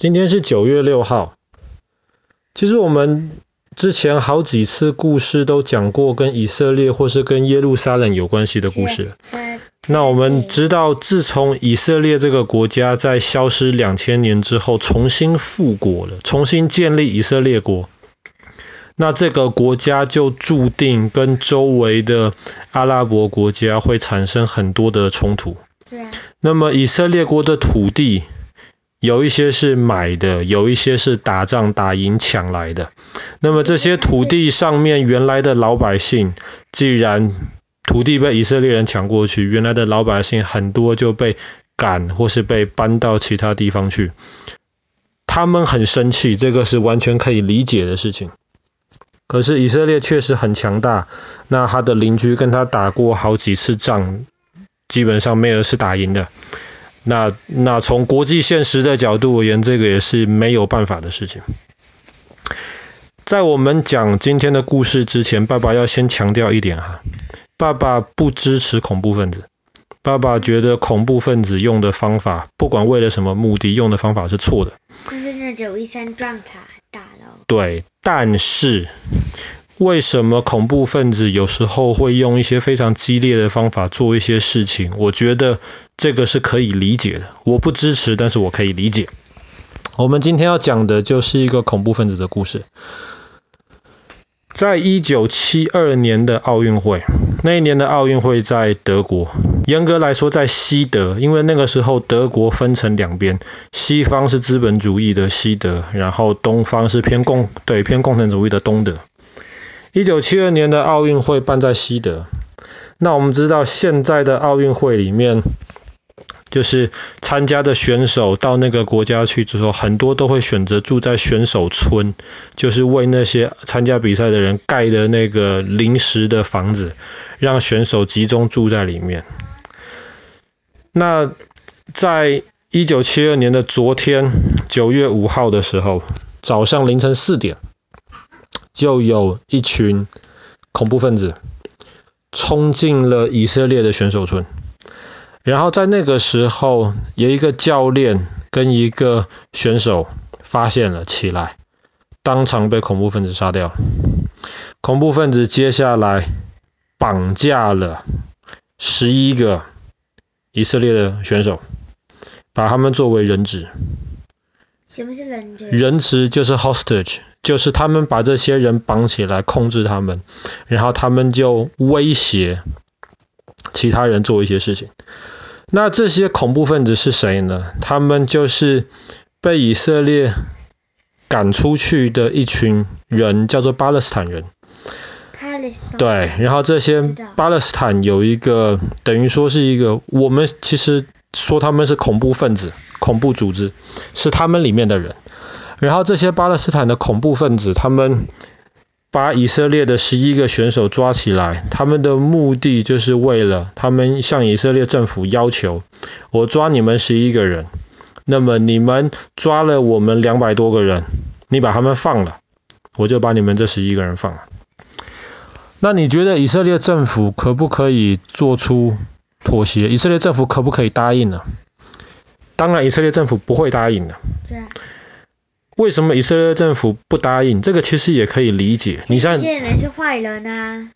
今天是九月六号。其实我们之前好几次故事都讲过跟以色列或是跟耶路撒冷有关系的故事。那我们知道，自从以色列这个国家在消失两千年之后，重新复国了，重新建立以色列国。那这个国家就注定跟周围的阿拉伯国家会产生很多的冲突。对。那么以色列国的土地，有一些是买的，有一些是打仗打赢抢来的。那么这些土地上面原来的老百姓，既然土地被以色列人抢过去，原来的老百姓很多就被赶或是被搬到其他地方去。他们很生气，这个是完全可以理解的事情。可是以色列确实很强大，那他的邻居跟他打过好几次仗，基本上没有是打赢的。那那从国际现实的角度而言，这个也是没有办法的事情。在我们讲今天的故事之前，爸爸要先强调一点哈，爸爸不支持恐怖分子。爸爸觉得恐怖分子用的方法，不管为了什么目的，用的方法是错的。就是那种一山撞塔打了。对，但是为什么恐怖分子有时候会用一些非常激烈的方法做一些事情？我觉得这个是可以理解的。我不支持，但是我可以理解。我们今天要讲的就是一个恐怖分子的故事。在一九七二年的奥运会，那一年的奥运会在德国，严格来说在西德，因为那个时候德国分成两边，西方是资本主义的西德，然后东方是偏共，对，偏共产主义的东德。一九七二年的奥运会办在西德，那我们知道现在的奥运会里面。就是参加的选手到那个国家去之后，很多都会选择住在选手村，就是为那些参加比赛的人盖的那个临时的房子，让选手集中住在里面。那在一九七二年的昨天，九月五号的时候，早上凌晨四点，就有一群恐怖分子冲进了以色列的选手村。然后在那个时候，有一个教练跟一个选手发现了起来，当场被恐怖分子杀掉。恐怖分子接下来绑架了十一个以色列的选手，把他们作为人质。什么是人质？人质就是 hostage，就是他们把这些人绑起来控制他们，然后他们就威胁其他人做一些事情。那这些恐怖分子是谁呢？他们就是被以色列赶出去的一群人，叫做巴勒斯坦人。对，然后这些巴勒斯坦有一个，等于说是一个，我们其实说他们是恐怖分子、恐怖组织，是他们里面的人。然后这些巴勒斯坦的恐怖分子，他们。把以色列的十一个选手抓起来，他们的目的就是为了他们向以色列政府要求，我抓你们十一个人，那么你们抓了我们两百多个人，你把他们放了，我就把你们这十一个人放了。那你觉得以色列政府可不可以做出妥协？以色列政府可不可以答应呢？当然，以色列政府不会答应的。对。为什么以色列政府不答应？这个其实也可以理解。你像，那些人是坏人啊。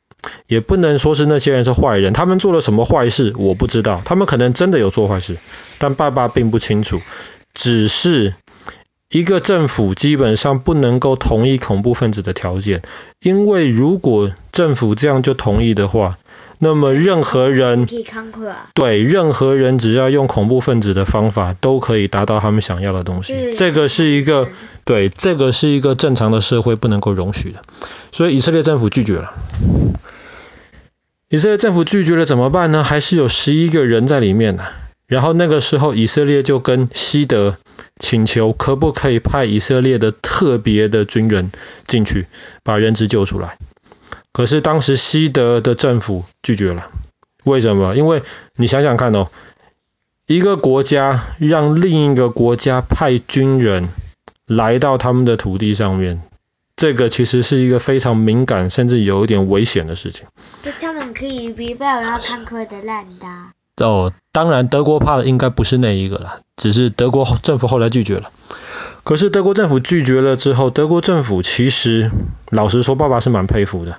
也不能说是那些人是坏人，他们做了什么坏事我不知道，他们可能真的有做坏事，但爸爸并不清楚。只是一个政府基本上不能够同意恐怖分子的条件，因为如果政府这样就同意的话。那么任何人对任何人只要用恐怖分子的方法都可以达到他们想要的东西，这个是一个对这个是一个正常的社会不能够容许的，所以以色列政府拒绝了。以色列政府拒绝了怎么办呢？还是有十一个人在里面呢。然后那个时候以色列就跟西德请求，可不可以派以色列的特别的军人进去把人质救出来。可是当时西德的政府拒绝了，为什么？因为你想想看哦，一个国家让另一个国家派军人来到他们的土地上面，这个其实是一个非常敏感，甚至有一点危险的事情。就他们可以比不了坦克的烂的。哦，当然德国怕的应该不是那一个了，只是德国政府后来拒绝了。可是德国政府拒绝了之后，德国政府其实老实说，爸爸是蛮佩服的。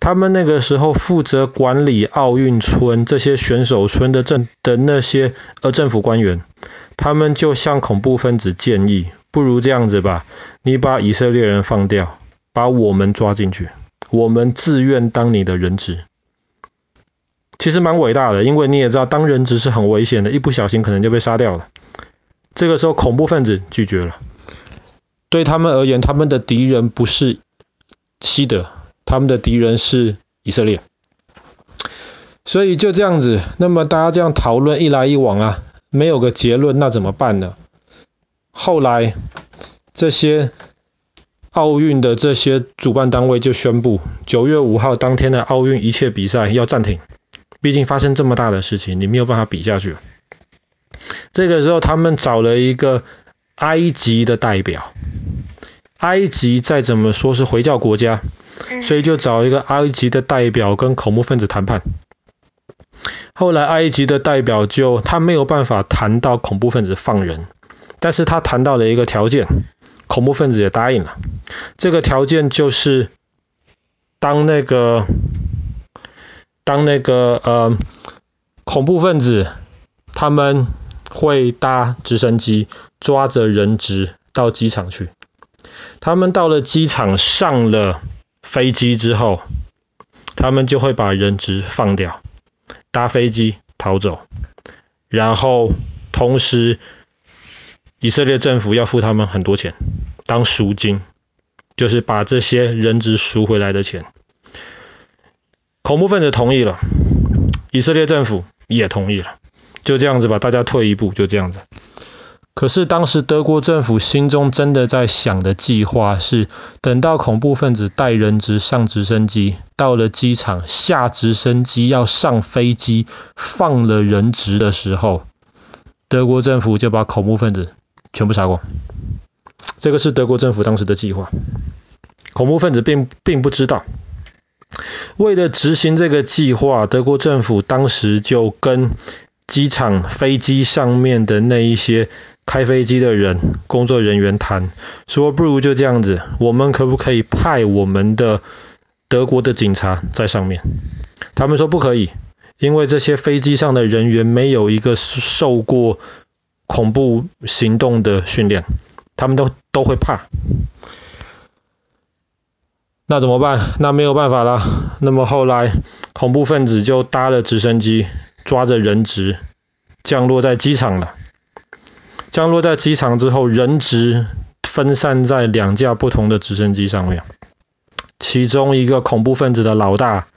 他们那个时候负责管理奥运村这些选手村的政的那些呃政府官员，他们就向恐怖分子建议，不如这样子吧，你把以色列人放掉，把我们抓进去，我们自愿当你的人质。其实蛮伟大的，因为你也知道，当人质是很危险的，一不小心可能就被杀掉了。这个时候恐怖分子拒绝了。对他们而言，他们的敌人不是西德，他们的敌人是以色列。所以就这样子，那么大家这样讨论一来一往啊，没有个结论，那怎么办呢？后来这些奥运的这些主办单位就宣布，九月五号当天的奥运一切比赛要暂停。毕竟发生这么大的事情，你没有办法比下去。这个时候，他们找了一个埃及的代表。埃及再怎么说是回教国家，所以就找一个埃及的代表跟恐怖分子谈判。后来埃及的代表就他没有办法谈到恐怖分子放人，但是他谈到了一个条件，恐怖分子也答应了。这个条件就是当那个当那个呃恐怖分子他们会搭直升机抓着人质到机场去。他们到了机场，上了飞机之后，他们就会把人质放掉，搭飞机逃走。然后，同时，以色列政府要付他们很多钱，当赎金，就是把这些人质赎回来的钱。恐怖分子同意了，以色列政府也同意了，就这样子吧，大家退一步，就这样子。可是当时德国政府心中真的在想的计划是，等到恐怖分子带人质上直升机，到了机场下直升机要上飞机放了人质的时候，德国政府就把恐怖分子全部杀光。这个是德国政府当时的计划，恐怖分子并并不知道。为了执行这个计划，德国政府当时就跟机场飞机上面的那一些。开飞机的人、工作人员谈说，不如就这样子，我们可不可以派我们的德国的警察在上面？他们说不可以，因为这些飞机上的人员没有一个受过恐怖行动的训练，他们都都会怕。那怎么办？那没有办法了。那么后来，恐怖分子就搭了直升机，抓着人质降落在机场了。降落在机场之后，人质分散在两架不同的直升机上面。其中一个恐怖分子的老大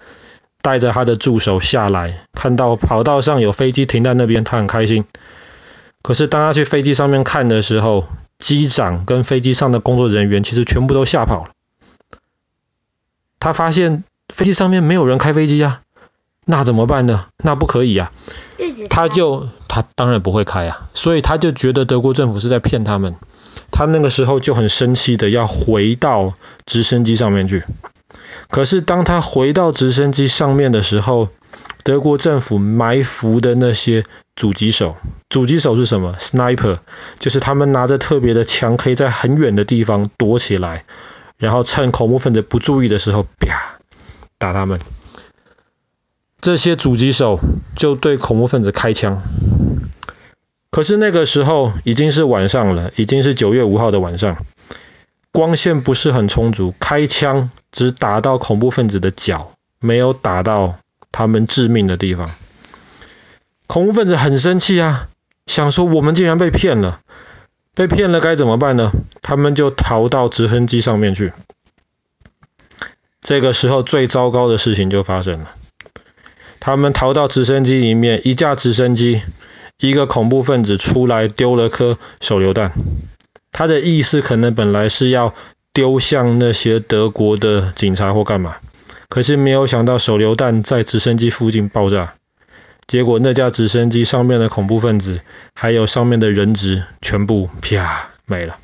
带着他的助手下来，看到跑道上有飞机停在那边，他很开心。可是当他去飞机上面看的时候，机长跟飞机上的工作人员其实全部都吓跑了。他发现飞机上面没有人开飞机啊，那怎么办呢？那不可以啊呀。他就他当然不会开啊，所以他就觉得德国政府是在骗他们。他那个时候就很生气的要回到直升机上面去。可是当他回到直升机上面的时候，德国政府埋伏的那些狙击手，狙击手是什么？Sniper，就是他们拿着特别的枪，可以在很远的地方躲起来，然后趁恐怖分子不注意的时候，啪，打他们。这些狙击手就对恐怖分子开枪，可是那个时候已经是晚上了，已经是九月五号的晚上，光线不是很充足，开枪只打到恐怖分子的脚，没有打到他们致命的地方。恐怖分子很生气啊，想说我们竟然被骗了，被骗了该怎么办呢？他们就逃到直升机上面去。这个时候最糟糕的事情就发生了。他们逃到直升机里面，一架直升机，一个恐怖分子出来丢了颗手榴弹。他的意思可能本来是要丢向那些德国的警察或干嘛，可是没有想到手榴弹在直升机附近爆炸，结果那架直升机上面的恐怖分子还有上面的人质全部啪没了。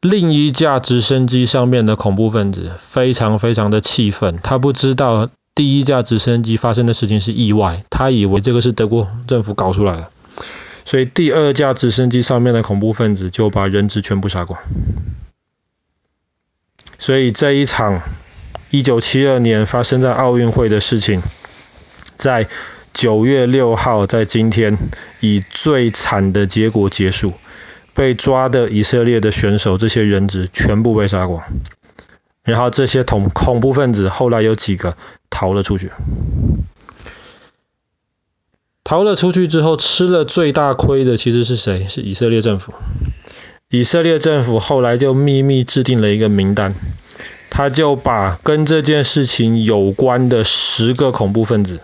另一架直升机上面的恐怖分子非常非常的气愤，他不知道。第一架直升机发生的事情是意外，他以为这个是德国政府搞出来的，所以第二架直升机上面的恐怖分子就把人质全部杀光。所以这一场一九七二年发生在奥运会的事情，在九月六号，在今天以最惨的结果结束。被抓的以色列的选手，这些人质全部被杀光。然后这些恐恐怖分子后来有几个逃了出去。逃了出去之后，吃了最大亏的其实是谁？是以色列政府。以色列政府后来就秘密制定了一个名单，他就把跟这件事情有关的十个恐怖分子，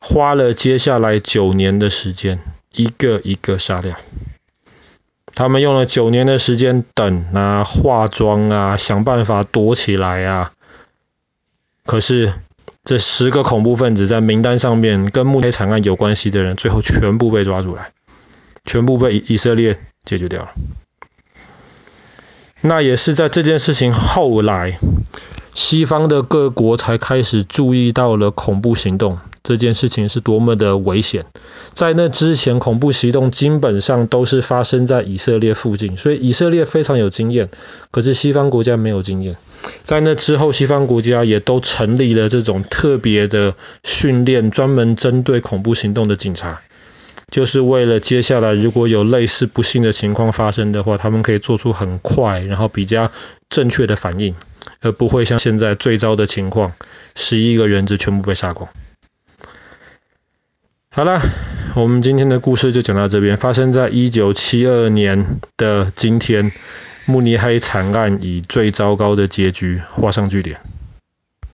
花了接下来九年的时间，一个一个杀掉。他们用了九年的时间等啊、化妆啊、想办法躲起来啊。可是这十个恐怖分子在名单上面跟慕尼黑惨案有关系的人，最后全部被抓住来，全部被以色列。解决掉了。那也是在这件事情后来，西方的各国才开始注意到了恐怖行动这件事情是多么的危险。在那之前，恐怖行动基本上都是发生在以色列附近，所以以色列非常有经验，可是西方国家没有经验。在那之后，西方国家也都成立了这种特别的训练，专门针对恐怖行动的警察。就是为了接下来如果有类似不幸的情况发生的话，他们可以做出很快然后比较正确的反应，而不会像现在最糟的情况，十一个人质全部被杀光。好了，我们今天的故事就讲到这边。发生在一九七二年的今天，慕尼黑惨案以最糟糕的结局画上句点。